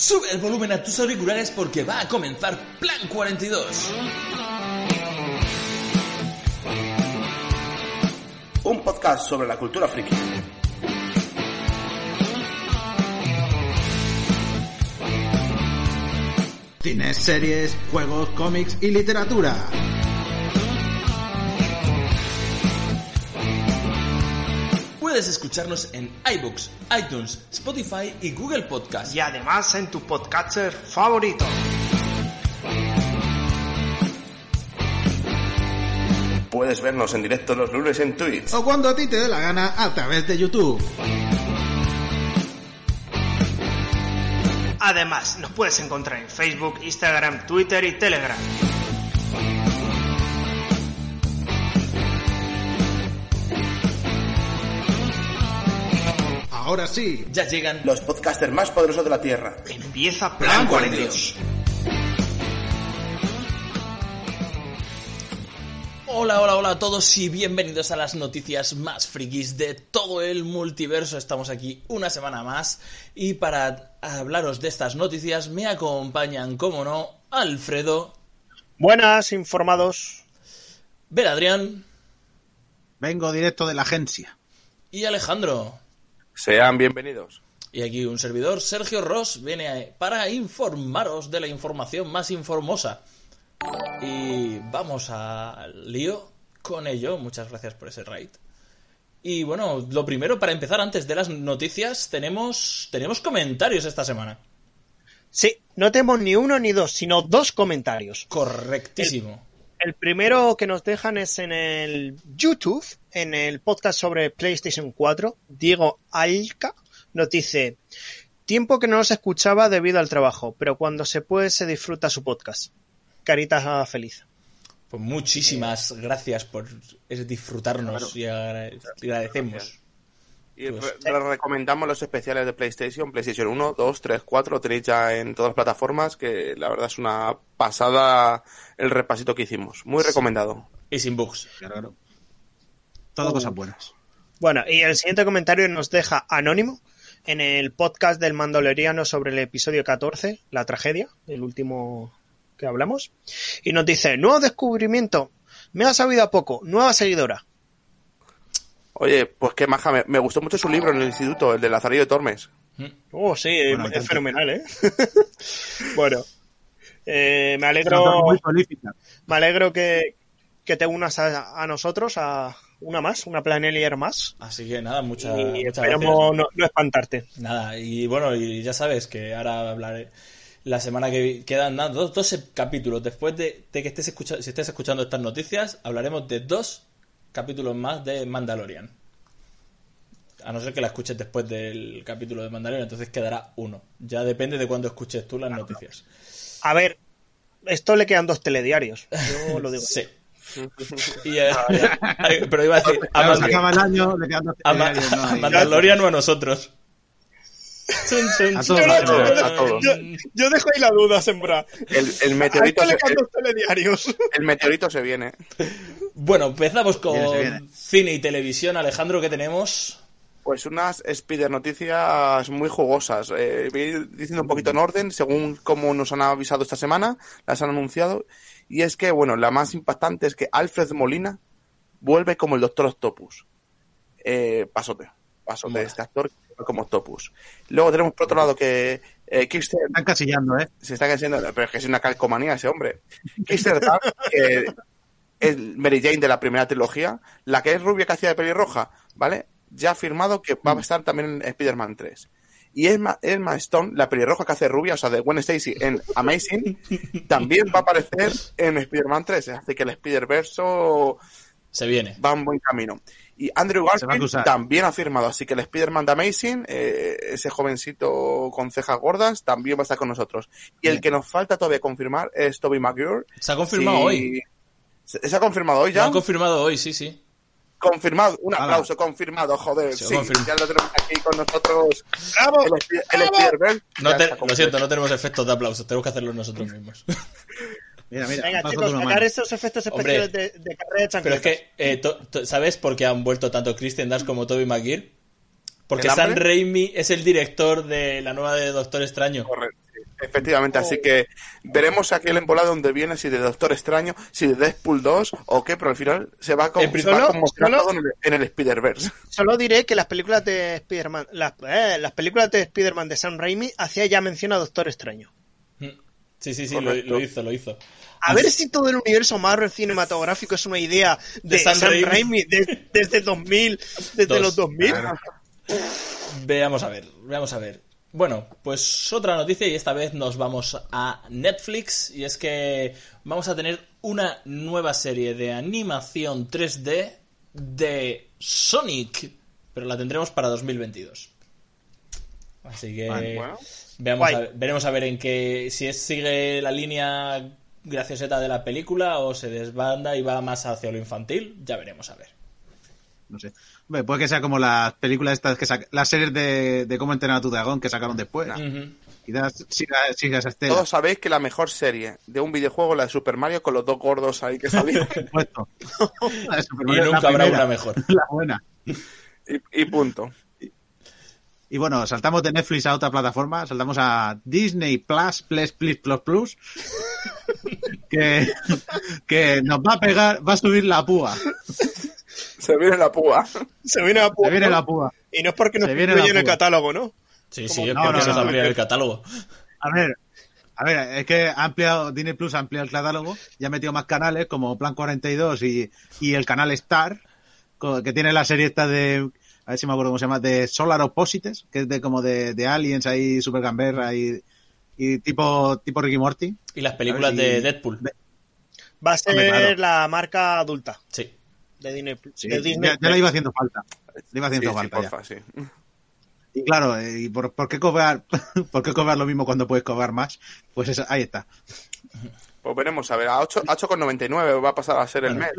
Sube el volumen a tus auriculares porque va a comenzar Plan 42. Un podcast sobre la cultura friki. Cines, series, juegos, cómics y literatura. Puedes escucharnos en iBooks, iTunes, Spotify y Google Podcast. Y además en tu podcatcher favorito. Puedes vernos en directo los lunes en Twitch. O cuando a ti te dé la gana a través de YouTube. Además, nos puedes encontrar en Facebook, Instagram, Twitter y Telegram. Ahora sí, Ya llegan Los podcasters más poderosos de la Tierra. Empieza Plan Plan 42. 42. Hola, hola, hola a todos y bienvenidos a las noticias más frikis de todo el multiverso. Estamos aquí una semana más y para hablaros de estas noticias me acompañan, como no, Alfredo, Buenas, informados. Ver Adrián vengo directo de la agencia. y Alejandro. Sean bienvenidos. Y aquí un servidor, Sergio Ross, viene a- para informaros de la información más informosa. Y vamos al lío con ello. Muchas gracias por ese raid. Y bueno, lo primero, para empezar, antes de las noticias, tenemos, tenemos comentarios esta semana. Sí, no tenemos ni uno ni dos, sino dos comentarios. Correctísimo. El primero que nos dejan es en el YouTube, en el podcast sobre PlayStation 4. Diego Alca nos dice: Tiempo que no nos escuchaba debido al trabajo, pero cuando se puede se disfruta su podcast. Carita feliz. Pues muchísimas gracias por disfrutarnos y agradecemos. Y Pues- re- re- recomendamos los especiales de PlayStation, PlayStation 1, 2, 3, 4, lo tenéis ya en todas las plataformas, que la verdad es una pasada el repasito que hicimos. Muy recomendado. Y sin bugs. Claro. Todo cosas buenas. Bueno, y el siguiente comentario nos deja Anónimo en el podcast del Mandaloriano sobre el episodio 14, la tragedia, el último que hablamos. Y nos dice, nuevo descubrimiento, me ha sabido a poco, nueva seguidora. Oye, pues qué maja, me, me gustó mucho su libro en el instituto, el de Lazarillo de Tormes. Oh, sí, Bueno, es fenomenal, ¿eh? bueno, eh, me alegro, me alegro que, que te unas a, a nosotros, a una más, una planelier más. Así que nada, muchas, y muchas gracias. esperemos no, no espantarte. Nada, y bueno, y ya sabes que ahora hablaré la semana que quedan nada, dos, dos capítulos. Después de, de que estés escuchando, si estés escuchando estas noticias, hablaremos de dos capítulos más de Mandalorian. A no ser que la escuches después del capítulo de Mandalorian, entonces quedará uno. Ya depende de cuándo escuches tú las noticias. A ver, esto le quedan dos telediarios, yo lo digo. Sí. Y, eh, pero iba a decir, a, Claro, acaba el año, le quedan dos a Ma- telediarios, ¿no? a. Mandalorian o a nosotros. Chun, chun, A chun, todos, a todos, chun. a todos. Yo, yo dejo ahí la duda sembrada. El, el ¿A meteorito, se, el meteorito se viene. Bueno, empezamos con Viene, se viene. cine y televisión. Alejandro, ¿qué tenemos? Pues unas Spider noticias muy jugosas. Eh, voy a ir diciendo un poquito en orden, según como nos han avisado esta semana, las han anunciado. Y es que, bueno, la más impactante es que Alfred Molina vuelve como el Doctor Octopus. Eh, pasote, pasote, Mola. este actor que vuelve como Octopus. Luego tenemos por otro lado que eh, Kirsten Están casillando, ¿eh? se está cayendo, pero es que es una calcomanía ese hombre. Kirsten Dunst, que es Mary Jane de la primera trilogía, la que es rubia que hacía de pelirroja, ¿vale? Ya ha afirmado que va a estar también en Spider-Man 3. Y Emma, Emma Stone, la pelirroja que hace rubia, o sea, de Gwen Stacy en Amazing, también va a aparecer en Spider-Man 3. Así que el Spider-Verso Se viene. va en buen camino. Y Andrew Garfield también ha firmado, así que el Spider-Man de Amazing, eh, ese jovencito con cejas gordas, también va a estar con nosotros. Y el que nos falta todavía confirmar es Toby Maguire. Se ha confirmado hoy. ¿Se, se ha confirmado hoy Lo ya? han confirmado hoy, sí, sí. confirmado. Un Hala. aplauso, confirmado, joder. Se Sí, confirma. ya lo tenemos aquí con nosotros. ¡Bravo! El. No te- lo siento, no tenemos efectos de aplausos, tenemos que hacerlos nosotros mismos. Mira, mira, Venga, chicos, sacar estos efectos Hombre. especiales de, de carrera de Pero es que, eh, to- to- ¿sabes por qué han vuelto tanto Christian Dance como Toby Maguire? Porque ¿El Sam? Raimi es el director de la nueva de Doctor Extraño. Correcto. Efectivamente, Oh. así que veremos aquel embolado donde viene, si de Doctor Extraño, si de Deadpool 2 o qué, pero al final se va, con, se va conmocionar solo- todo en el, en el Spider-Verse. Solo diré que las películas de Spider-Man, las, eh, las películas de Spider-Man de Sam Raimi hacía ya mención a Doctor Extraño. Mm. Sí, sí, sí, lo, hizo, lo hizo. A ver si todo el universo Marvel cinematográfico es una idea de, De Sam Sam, Raimi. Raimi, de- desde 2000, desde Dos. los 2000. Veamos a ver, veamos a ver. Bueno, pues otra noticia y esta vez nos vamos a Netflix y es que vamos a tener una nueva serie de animación 3D de Sonic, pero la tendremos para 2022. Así que Vale, bueno. veamos Guay. a ver- veremos a ver en qué si es, sigue la línea gracioseta de la película o se desbanda y va más hacia lo infantil, ya veremos a ver. No sé. Hombre, puede que sea como las películas estas que sac- las series de, de cómo entrenar a tu dragón que sacaron después. Quizás siga, siga esa estela. Todos sabéis que la mejor serie de un videojuego es la de Super Mario con los dos gordos ahí que salían. Por supuesto. La de Super Y Mario la nunca habrá primera, una mejor. La buena. y, y punto. Y bueno, saltamos de Netflix a otra plataforma, saltamos a Disney Plus, Plus, Plus, Plus, Plus, que, que nos va a pegar, va a subir la púa. Se viene la púa. Se viene a Se viene la púa. Y no es porque nos Se viene incluye la en el púa. catálogo, ¿no? Sí, sí, es No, porque no, se no, amplía no. el catálogo. A ver, a ver, es que ha ampliado, Disney Plus ha ampliado el catálogo, ya ha metido más canales como Plan 42 y, y el canal Star, que tiene la serie esta de, a ver si me acuerdo cómo se llama, de Solar Opposites, que es de como de, de Aliens ahí, Super Gamberra y, y tipo, tipo Ricky Morty. Y las películas de Deadpool. Va a ser Hombre, claro. la marca adulta Sí. De Disney. Sí, de Disney. ya, ya le iba haciendo falta. Le iba Sí, haciendo sí, falta ya. porfa, sí. Y claro, eh, ¿y por, por qué cobrar, por qué cobrar lo mismo cuando puedes cobrar más? Pues eso, ahí está. Pues veremos, a ver, a 8 a 8,99 va a pasar a ser el mes.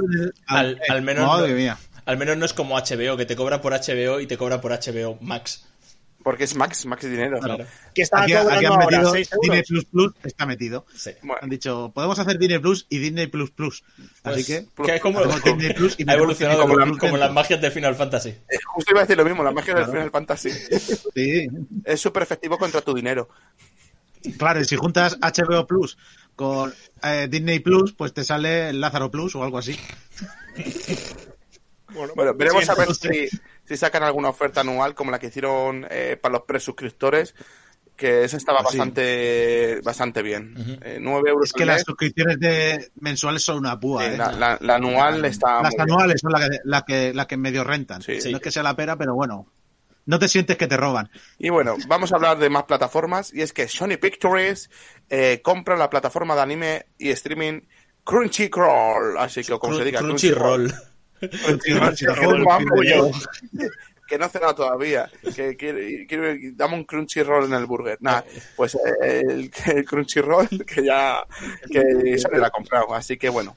Al, al menos Madre mía. al menos no es como HBO, que te cobra por HBO y te cobra por HBO Max. Porque es Max, Max dinero. Claro. Que está Aquí, cobrando aquí han metido 6 euros. Disney Plus Plus, está metido. Sí. Bueno, Han dicho, podemos hacer Disney Plus y Disney Plus Plus. Así Pues, que que es como, Disney Plus y ha evolucionado Disney como, las magias de Final Fantasy. eh, justo iba a decir lo mismo, la magia del Claro. Final Fantasy. Sí, Es súper efectivo contra tu dinero. claro, y si juntas HBO Plus con eh, Disney Plus, pues te sale Lázaro Plus o algo así. Bueno, Bueno, veremos a ver no sé. si, si sacan alguna oferta anual como la que hicieron eh, para los presuscriptores, que esa estaba sí. bastante bastante bien. Eh, 9 euros Es que las suscripciones de mensuales son una púa, sí, ¿eh? la, la- la anual está Las muy bien. anuales son las que, las que, las que medio rentan. Sí. No es que sea la pera, pero bueno. No te sientes que te roban. Y bueno, vamos a hablar de más plataformas. Y es que Sony Pictures eh, compra la plataforma de anime y streaming Crunchyroll. Así que, como se diga, Crunchyroll. Crunchyroll. Si Que no he cenado todavía. Que quiero, dame un Crunchyroll en el burger. Nada, pues eh, el, el Crunchyroll que ya que Sony la ha comprado. Así que bueno,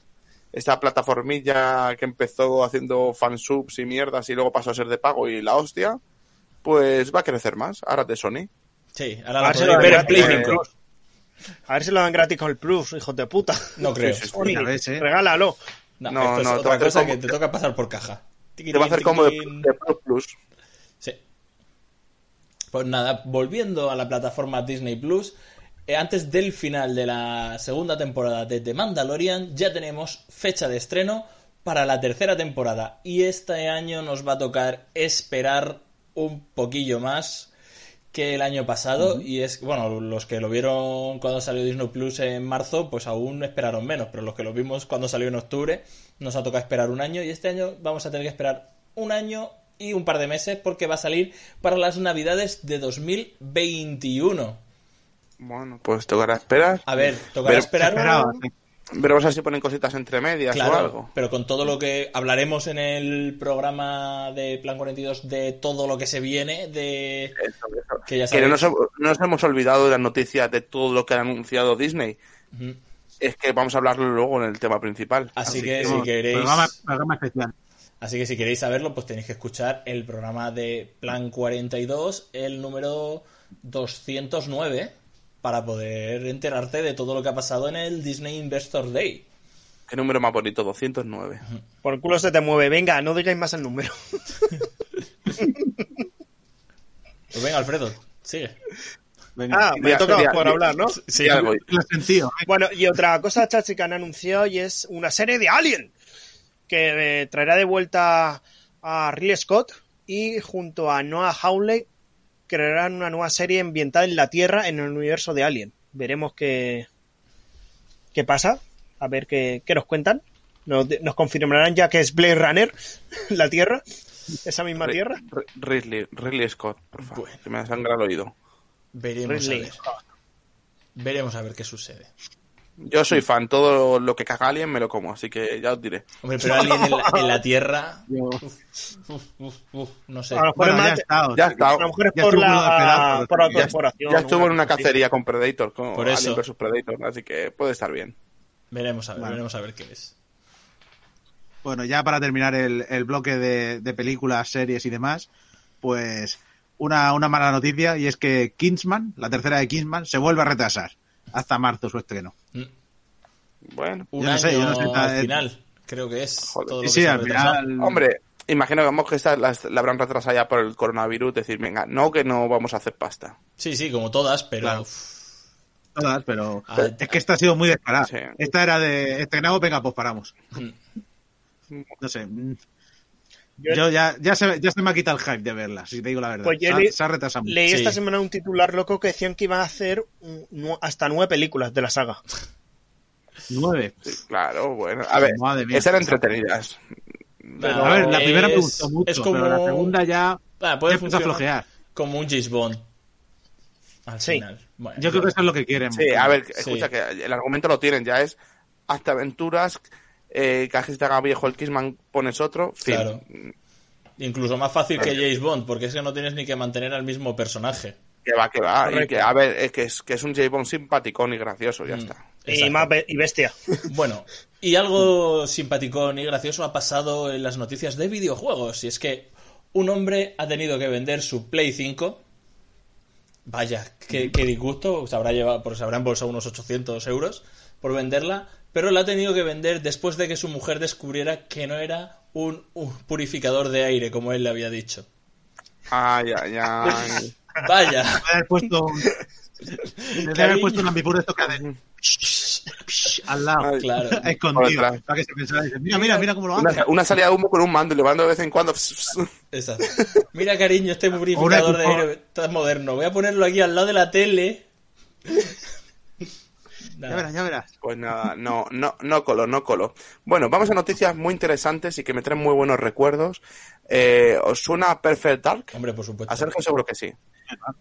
esta plataformilla que empezó haciendo fansubs y mierdas y luego pasó a ser de pago y la hostia, pues va a crecer más. Ahora de Sony. Sí, ahora A la ver si podéis lo ver dan en Play gratis, 5. A ver si lo dan gratis con el Plus, hijos de puta. No creo. Sí, sí, sí. Sony, ¿eh? regálalo. No, No, esto es no, otra cosa como- que te toca pasar por caja. Te va a hacer como de, Plus. Sí. Pues nada, volviendo a la plataforma Disney Plus, eh, antes del final de la segunda temporada de The Mandalorian, ya tenemos fecha de estreno para la tercera temporada. Y este año nos va a tocar esperar un poquillo más que el año pasado. Y es, bueno, los que lo vieron cuando salió Disney Plus en marzo, pues aún esperaron menos. Pero los que lo vimos cuando salió en octubre, nos ha tocado esperar un año. Y este año vamos a tener que esperar un año y un par de meses porque va a salir para las navidades de 2021. Bueno, pues tocará esperar. A ver, tocará Pero- esperar. Esperaba, sí. Veremos a ver si ponen cositas entre medias o algo. pero con todo lo que hablaremos en el programa de Plan 42 de todo lo que se viene, de Eso, eso. que ya Que no sabéis. nos, no nos hemos olvidado de las noticias de todo lo que ha anunciado Disney. Es que vamos a hablarlo luego en el tema principal. Así que si queréis, Programa, programa especial. así que si queréis saberlo, pues tenéis que escuchar el programa de Plan 42, el número 209, para poder enterarte de todo lo que ha pasado en el Disney Investor Day. Qué número más bonito, 209. Por culo se te mueve. Venga, no digáis más el número. Pues venga, Alfredo, sigue. Venga. Ah, me Ya, toca por hablar, ¿no? Sí, algo. Sentido. Bueno, y otra cosa, Chachi, que han anunciado y es una serie de Alien que eh, traerá de vuelta a Ridley Scott y junto a Noah Hawley crearán una nueva serie ambientada en la Tierra en el universo de Alien. Veremos qué, qué pasa, a ver qué, qué nos cuentan. Nos, nos confirmarán ya que es Blade Runner, la Tierra, esa misma Tierra. Ri- Ridley, Ridley Scott, por favor. Bueno. Que me desangra el oído. veremos Ridley a ver. Veremos a ver qué sucede. Yo soy fan, todo lo que caga alguien me lo como, así que ya os diré. Hombre, pero alguien en la, en la Tierra, Yo- uf, uf, uf, no sé. A lo mejor Bueno, ya estado. Ya está. a lo mejor es por la, por corporación. Ya estuvo en una cacería con Predator, con Por eso. Alien vs Predator, así que puede estar bien. Veremos a ver, Vale. veremos a ver qué es. Bueno, ya para terminar el, el bloque de, de películas, series y demás, pues una, una mala noticia y es que Kingsman, la tercera de Kingsman, se vuelve a retrasar hasta marzo su estreno. Mm, Bueno, Un Yo no año sé, yo no sé, al final, creo que es. Joder. todo lo Sí, que sí, al final. hombre, imagino que vamos que esta la, la habrán retrasado ya por el coronavirus, decir, venga, no que no vamos a hacer pasta. Sí, sí, como todas, pero. Claro. Todas, pero Ah, es que esta ha sido muy descarada. Sí. Esta era de estrenado, venga, pues paramos. mm, No sé. Yo- Yo ya, ya, se, ya se me ha quitado el hype de verla, si te digo la verdad. Pues yo se, ha, le- se ha retrasado mucho. Leí Sí. esta semana un titular loco que decían que iban a hacer hasta nueve películas de la saga. Nueve. Claro, bueno. A ver, Madre mía. esas eran entretenidas. pero a ver, la primera me es- gustó mucho, es como, pero la segunda ya, Ah, puede a flojear. como un Bond. Al Sí. final. Bueno, Yo creo que eso es lo que quieren. Sí, a ver, Sí. escucha que el argumento lo tienen, ya es hasta aventuras, eh, que a se te haga viejo el Kissman pones otro, fin. Claro. Incluso más fácil que James Bond, porque es que no tienes ni que mantener al mismo personaje. Que va, que va. Y que, a ver, es que es, que es un J. Bond simpaticón y gracioso, Mm. ya está. Y, más be- y bestia. Bueno, y algo simpaticón y gracioso ha pasado en las noticias de videojuegos. Y es que un hombre ha tenido que vender su Play 5. Vaya, qué, qué disgusto. Se habrá, llevado, porque se habrá embolsado unos 800 euros por venderla. Pero la ha tenido que vender después de que su mujer descubriera que no era un, un purificador de aire, como él le había dicho. Ay, ay, ay. Vaya. Debe haber puesto un, debe haber puesto un ambipur de estos que hace al lado. Ay, Claro. Escondido. Para que se pensara, dice, mira, mira, mira cómo lo hace. Una, una salida de humo con un mando y le mando de vez en cuando. Exacto. Mira, cariño, este purificador de aire está moderno. Voy a ponerlo aquí al lado de la tele. Ya verás, ya verás. Pues nada, no, no, no colo, no colo. Bueno, vamos a noticias muy interesantes y que me traen muy buenos recuerdos. Eh, ¿Os suena Perfect Dark? Hombre, por supuesto. A Sergio seguro que sí.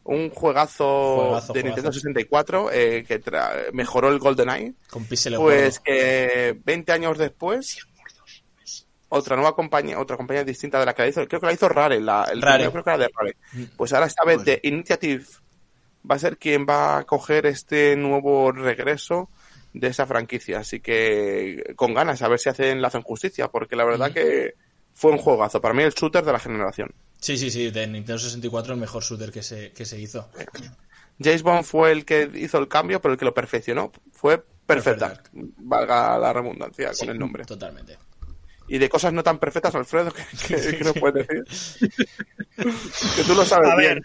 Un juegazo, Juegazo, de juegazo. Nintendo 64 eh, que tra- mejoró el GoldenEye. Con Pues que 20 años después, otra nueva compañía, otra compañía distinta de la que la hizo, creo que la hizo Rare, la, el Rare. primero creo que era de Rare. Pues ahora esta vez de Initiative va a ser quien va a coger este nuevo regreso de esa franquicia. Así que con ganas, a ver si hacen, le hacen justicia, porque la verdad que fue un juegazo. Para mí el shooter de la generación. Sí, sí, sí, de Nintendo 64 el mejor shooter que se, que se hizo. James Bond fue el que hizo el cambio, pero el que lo perfeccionó fue Perfect Perfect Dark. Valga la redundancia con el nombre. Totalmente. Y de cosas no tan perfectas, Alfredo, que, que, que no puedes decir. que tú lo sabes A bien. ver,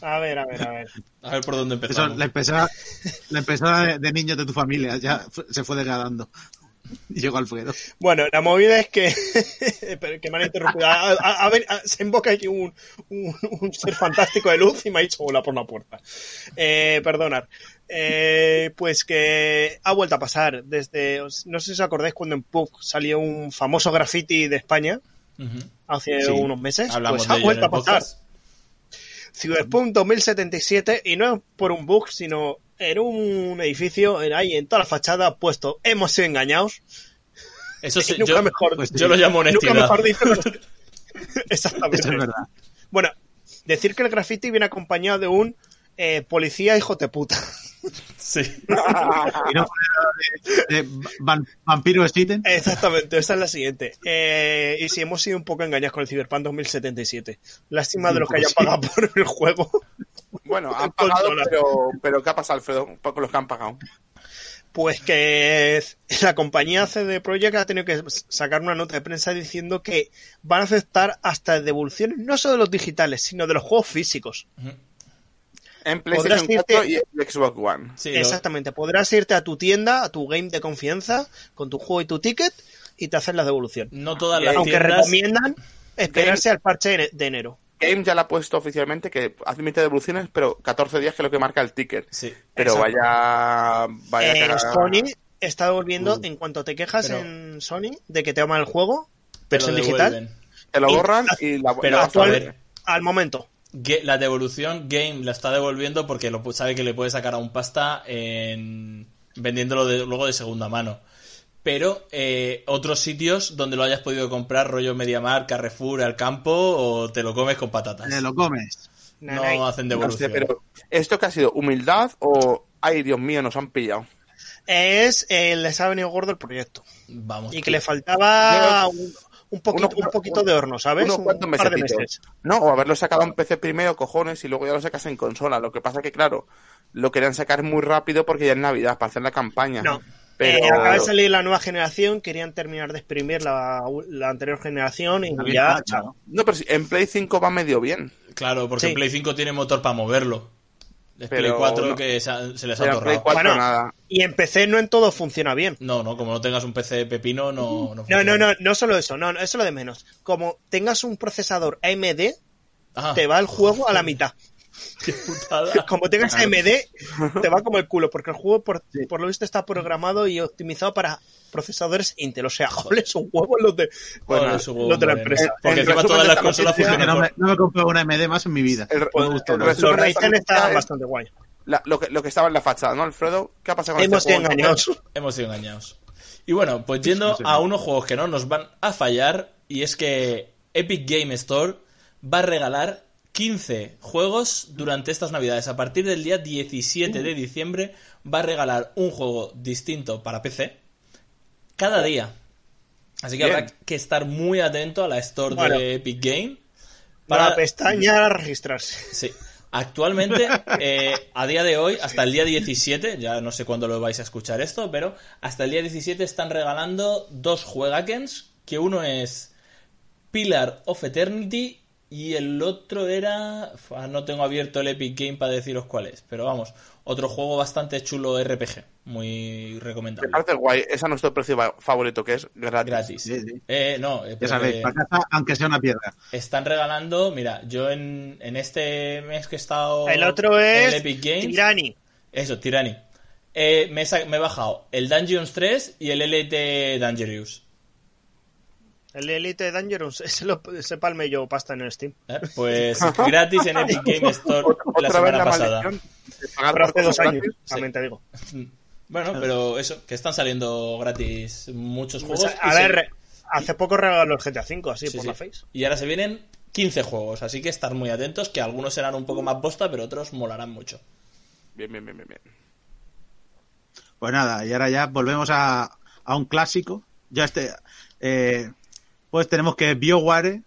a ver, a ver, a ver. A ver por dónde Eso, empezamos. la empezada, la empezada de, de niños de tu familia ya se fue degradando. Y llegó Alfredo. Bueno, la movida es que, que me han interrumpido. A, a- a ver, a- se invoca aquí un, un, un ser fantástico de luz y me ha dicho hola por la puerta. Eh, perdonar. Eh, pues que ha vuelto a pasar desde, no sé si os acordáis cuando en PUC salió un famoso graffiti de España hace Sí. unos meses. Hablamos pues de ha vuelto a pasar. podcast. Cyberpunk 2077 y no por un bug, sino en un edificio, en ahí, en toda la fachada, puesto, hemos sido engañados. Eso sí, nunca yo, mejor- pues yo lo llamo Nunca honestidad. mejor dicho. Exactamente. Eso es verdad. Bueno, decir que el graffiti viene acompañado de un eh, policía hijo de puta. Sí. Y no de, de van- Vampiro Steven. Exactamente, esa es la siguiente. Eh, y si hemos sido un poco engañados con el Cyberpunk 2077. Lástima de los que hayan Sí. pagado por el juego. Bueno, han pagado, pero, pero ¿qué ha pasado, Alfredo? Con los que han pagado. Pues que la compañía CD Projekt ha tenido que sacar una nota de prensa diciendo que van a aceptar hasta devoluciones no solo de los digitales, sino de los juegos físicos. En PlayStation Podrás 4 irte- y en Xbox One. Sí, lo- Exactamente, podrás irte a tu tienda, a tu game de confianza, con tu juego y tu ticket, y te hacen la devolución. no todas las Aunque tiendas. recomiendan esperarse al parche de- enero. Game ya la ha puesto oficialmente que admite devoluciones, pero 14 días que es lo que marca el ticket. Sí. Pero vaya. vaya Eh. Sony está devolviendo, Uh. en cuanto te quejas Pero- en Sony de que te aman el juego, pero versión digital. Te lo y- borran y la. pero la- actual- actual, al momento. La devolución Game la está devolviendo porque lo, sabe que le puede sacar a un pasta en vendiéndolo de- luego de segunda mano. Pero eh, otros sitios donde lo hayas podido comprar, rollo Mediamar, Carrefour, al campo, o te lo comes con patatas. Te lo comes. No hacen no sé, devolución. pero ¿esto que ha sido? ¿Humildad o.? Ay, Dios mío, nos han pillado. Es, eh, les ha venido gordo el proyecto. Vamos. Y que le faltaba un, un poquito, Uno- un poquito de horno, ¿sabes? unos Un par de meses. No, o haberlo sacado en PC primero, cojones, y luego ya lo sacas en consola. Lo que pasa que, claro, lo querían sacar muy rápido porque ya es Navidad, para hacer la campaña. No. Pero. Eh, acaba de salir la nueva generación, querían terminar de exprimir la, la anterior generación y También, ya, chao. No, pero en Play 5 va medio bien. Claro, porque Sí. Play 5 tiene motor para moverlo. Es Play Pero 4 no. que se, ha- se les ha Play. 4 Bueno, nada. Y en PC no en todo funciona bien. No, no, como no tengas un PC de pepino, no. No, No, funciona. no, no, no solo eso, no, no, eso es lo de menos. Como tengas un procesador AMD, Ah, te va el juego a la mitad. Qué putada. Como tengas AMD, te va como el culo, porque el juego, por, Sí. por lo visto, está programado y optimizado para procesadores Intel. O sea, joder, son huevos los de, huevo los de la empresa. Porque En encima todas las consolas funcionan no, me, no me he comprado una MD más en mi vida. El- gustó el Los Ryzen están bastante guay. la- lo, que, lo que estaba en la fachada, ¿no, Alfredo? ¿Qué ha pasado con Hemos este sido juego? engañados. Hemos sido engañados. Y bueno, pues yendo a unos juegos que no nos van a fallar, y es que Epic Game Store va a regalar 15 juegos durante estas navidades. A partir del día 17 de diciembre va a regalar un juego distinto para PC cada día. Así que Bien. habrá que estar muy atento a la store Bueno. de Epic Game. Para la pestaña registrarse. Sí. Actualmente, eh, a día de hoy, hasta el día 17, ya no sé cuándo lo vais a escuchar esto, pero hasta el día 17 están regalando dos juegakens, que uno es Pillar of Eternity y el otro era... No tengo abierto el Epic Game para deciros cuál es, pero vamos, otro juego bastante chulo RPG, muy Me recomendable. parece guay. Ese es nuestro precio fa- favorito, que es gratis. Gratis. Sí, sí. Eh, no, eh, Ya porque- sabéis, para casa, aunque sea una piedra. están regalando, mira, yo en, en este mes que he estado El otro en es el Epic Games, Tirani. eso, Tyranny, eh, me, he me he bajado el Dungeons 3 y el LT Dangerous. El Elite Dangerous. Ese, lo, ese palme yo pasta en el Steam. ¿eh? Pues gratis en Epic Game Store Otra, la otra vez semana la pasada. Pero hace dos años, gratis. también te digo. Bueno, pero eso, que están saliendo gratis muchos O juegos. sea, a se- ver, hace poco regaló el GTA V, así sí, por sí. la face. Y ahora se vienen 15 juegos, así que estar muy atentos, que algunos serán un poco más bosta, pero otros molarán mucho. Bien, bien, bien, bien. bien. Pues nada, y ahora ya volvemos a, a un clásico. Ya este, eh, pues tenemos que BioWare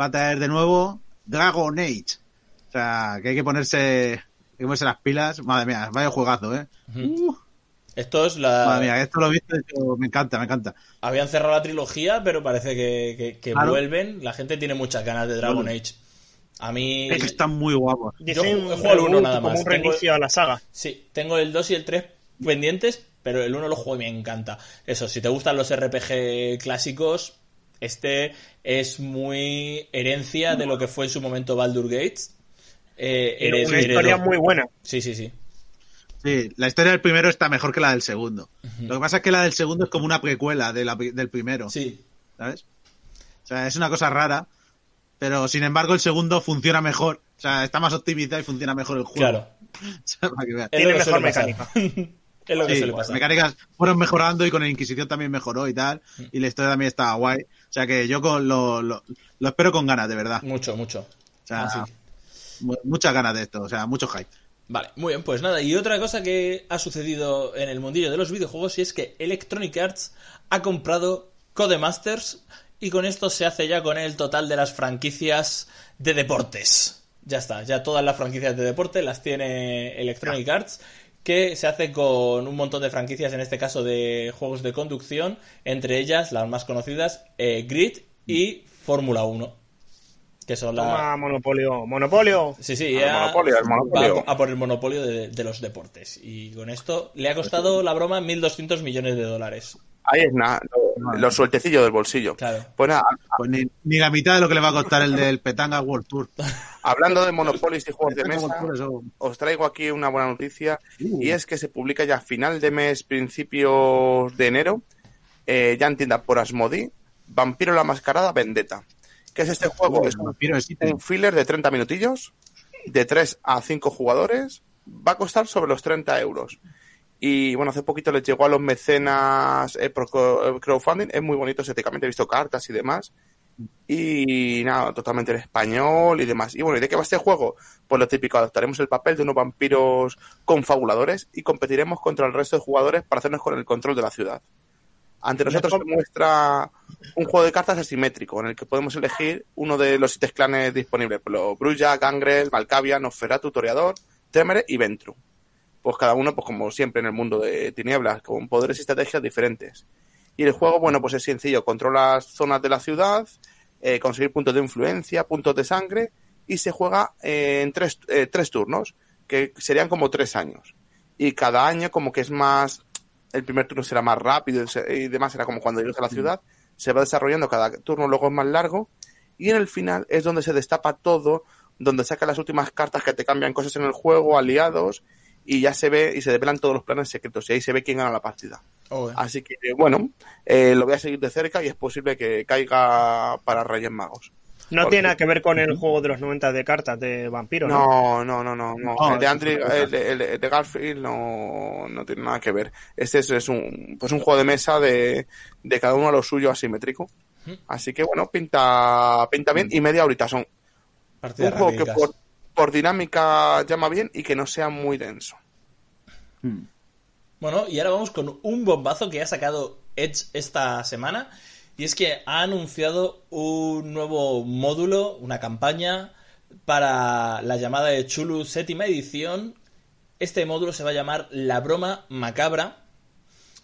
va a traer de nuevo Dragon Age. O sea, que hay que ponerse, hay que ponerse las pilas. Madre mía, vaya juegazo, ¿eh? Uh, Esto es la... madre mía, esto lo he visto me encanta, me encanta. Habían cerrado la trilogía, pero parece que, que- que Claro. vuelven. La gente tiene muchas ganas de Dragon Bueno. Age. A mí... Es que están muy guapos. Un jugado al uno reboot, nada como más. un Tengo- reinicio a la saga. Sí, tengo el 2 y el 3 pendientes, pero el 1 lo juego y me encanta. Eso, si te gustan los RPG clásicos, este es muy herencia de lo que fue en su momento Baldur Gates. Eh, hered- una historia muy buena. Sí, sí, sí. Sí, la historia del primero está mejor que la del segundo. Lo que pasa es que la del segundo es como una precuela de la del primero, Sí, ¿sabes? O sea, es una cosa rara, pero sin embargo el segundo funciona mejor O sea, está más optimizado y funciona mejor el juego. Claro. O sea, para que veas. Es Tiene mejor pasar. es lo que Sí, suele las pasar. mecánicas fueron mejorando y con el Inquisición también mejoró y tal. Mm. Y la historia también estaba guay. O sea que yo con lo, lo, lo espero con ganas, de verdad. Mucho, mucho. O sea, Ah, sí. muchas ganas de esto. O sea, mucho hype. Vale, muy bien, pues nada, y otra cosa que ha sucedido en el mundillo de los videojuegos y es que Electronic Arts ha comprado Codemasters y con esto se hace ya con el total de las franquicias de deportes. Ya está, ya todas las franquicias de deporte las tiene Electronic Arts, que se hace con un montón de franquicias, en este caso de juegos de conducción, entre ellas las más conocidas, eh, Grid y Fórmula 1, que son las... Toma, Monopolio. Monopolio. Sí, sí, El ya monopolio, el monopolio. va a por el monopolio de, de los deportes. Y con esto le ha costado la broma 1.200 millones de dólares. Ahí es nada, lo, lo sueltecillo del bolsillo. Claro. Pues nada, Pues ni, ni la mitad de lo que le va a costar el del Petanga World Tour. hablando de Monopolis y juegos de mesa, os traigo aquí una buena noticia Uh. y es que se publica ya a final de mes, principios de enero, eh, ya en tienda por Asmodi, Vampiro la Mascarada Vendetta. ¿Qué es este juego? Es un, filler de 30 minutillos, de 3 a 5 jugadores, va a costar sobre los 30 euros. Y bueno, hace poquito les llegó a los mecenas eh, por co- crowdfunding, es muy bonito estéticamente, he visto cartas y demás. Y nada, totalmente en español y demás. Y bueno, ¿y de qué va este juego? Pues lo típico, adoptaremos el papel de unos vampiros confabuladores y competiremos contra el resto de jugadores para hacernos con el control de la ciudad. Ante nosotros se muestra un juego de cartas asimétrico en el que podemos elegir uno de los siete clanes disponibles, por ejemplo, Brulla, Gangrel, Valcavia, Nosferatu, Toreador, Temere y Ventru. Pues cada uno, pues como siempre en el mundo de tinieblas, con poderes y estrategias diferentes. Y el juego, bueno, pues es sencillo, controlas zonas de la ciudad, eh, conseguir puntos de influencia, puntos de sangre, y se juega eh, en tres, eh, tres turnos, que serían como tres años. Y cada año como que es más, el primer turno será más rápido y demás, será como cuando llegas a la ciudad, se va desarrollando cada turno, luego es más largo, y en el final es donde se destapa todo, donde saca las últimas cartas que te cambian cosas en el juego, aliados, y ya se ve y se develan todos los planes secretos, y ahí se ve quién gana la partida. Así que, bueno, eh, lo voy a seguir de cerca y es posible que caiga para Reyes Magos. No Porque- tiene nada que ver con el juego de los 90 de cartas de vampiro, ¿no? No, no, no, no. no. No, el de Andrew, el, de- el de- el de Garfield no, no tiene nada que ver. Este es, es un, pues un juego de mesa de, de cada uno a lo suyo asimétrico. Así que bueno, pinta, pinta bien y media horita son. Partidas un juego que por dinámica llama bien y que no sea muy denso. Hmm. Bueno, y ahora vamos con un bombazo que ha sacado Edge esta semana. Y es que ha anunciado un nuevo módulo, una campaña para la llamada de Chulu séptima edición. Este módulo se va a llamar La Broma Macabra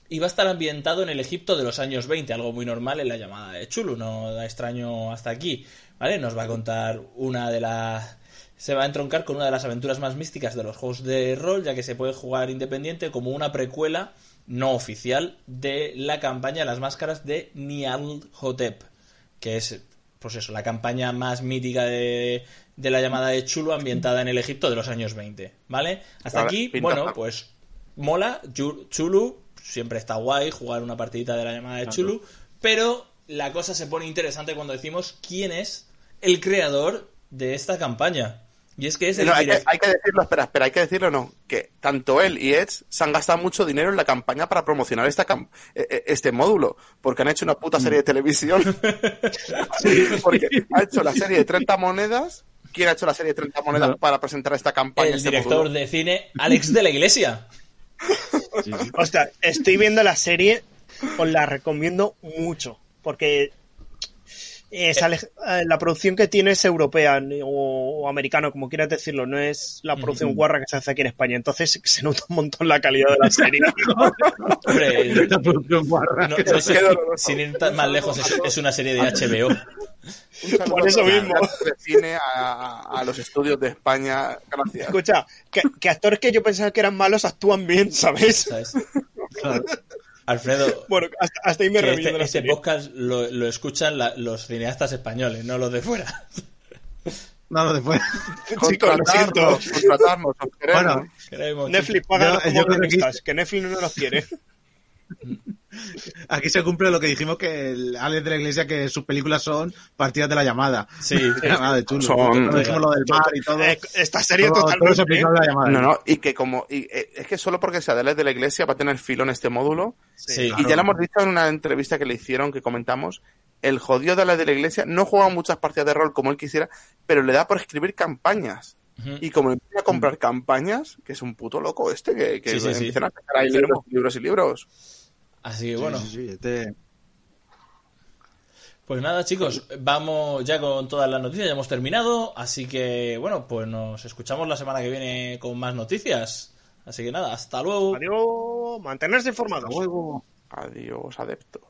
y va a estar ambientado en el Egipto de los años 20, algo muy normal en la llamada de Chulu, no da extraño hasta aquí, ¿vale? Nos va a contar una de las... Se va a entroncar con una de las aventuras más místicas de los juegos de rol, ya que se puede jugar independiente como una precuela no oficial de la campaña Las Máscaras de Nial Hotep, que es, pues eso, la campaña más mítica de, de la llamada de Chulu ambientada en el Egipto de los años 20, ¿vale? Hasta aquí, bueno, pues mola, Chulu, siempre está guay jugar una partidita de la llamada de Chulu, pero la cosa se pone interesante cuando decimos quién es el creador de esta campaña. Y es que es el No, hay, que, direct- hay que decirlo, espera, espera, hay que decirlo no, que tanto él y Edge se han gastado mucho dinero en la campaña para promocionar esta cam- eh, eh, este módulo, porque han hecho una puta serie de televisión. Sí, porque ha hecho la serie de 30 monedas. ¿Quién ha hecho la serie de 30 monedas No. para presentar esta campaña? el este director módulo? de cine Alex de la Iglesia. Sí, sí. Hostia, estoy viendo la serie, os la recomiendo mucho, porque es eh, la producción que tiene es europea o, o americano, como quieras decirlo, no es la producción guarra que se hace aquí en España, entonces se nota un montón la calidad de la serie. Hombre, La producción guarra. no- no es- Qué doloroso. sin ir tan más lejos, es, es una serie de HBO. Un Por eso mismo. de cine, a, a los estudios de España. Gracias. Escucha, que, que actores que yo pensaba que eran malos actúan bien, ¿sabes? ¿sabes? Claro. Alfredo, Bueno, hasta, hasta ahí me de este, la este podcast lo, lo escuchan la- los cineastas españoles, no los de fuera. No, no, después. Chicos, lo siento. Contratarnos, contratarnos, os queremos. Bueno, Queremos- Netflix, páganos Yo- como yo que que Netflix no nos quiere. Aquí se cumple lo que dijimos que el Alex de la Iglesia, que sus películas son partidas de la llamada. Sí. La llamada de chulo. Son- dijimos lo del mar y todo. Eh, Esta serie todo- todo totalmente. la llamada. No, no, y que como, y, eh, es que solo porque sea de de la iglesia va a tener filón este módulo. Sí. Y ya lo hemos dicho en una entrevista que le hicieron, que comentamos, el jodido de la de la iglesia no juega muchas partidas de rol como él quisiera, pero le da por escribir campañas. Y como empieza a comprar campañas, que es un puto loco este, que, que Sí, sí, sí. empiezan a sacar ahí libros, libros y libros. Así que bueno. Sí, sí, sí, este- Pues nada, chicos, vamos ya con todas las noticias, ya hemos terminado, así que bueno, pues nos escuchamos la semana que viene con más noticias. Así que nada, hasta luego. Adiós. Mantenerse informados. Hasta luego. Adiós, adeptos.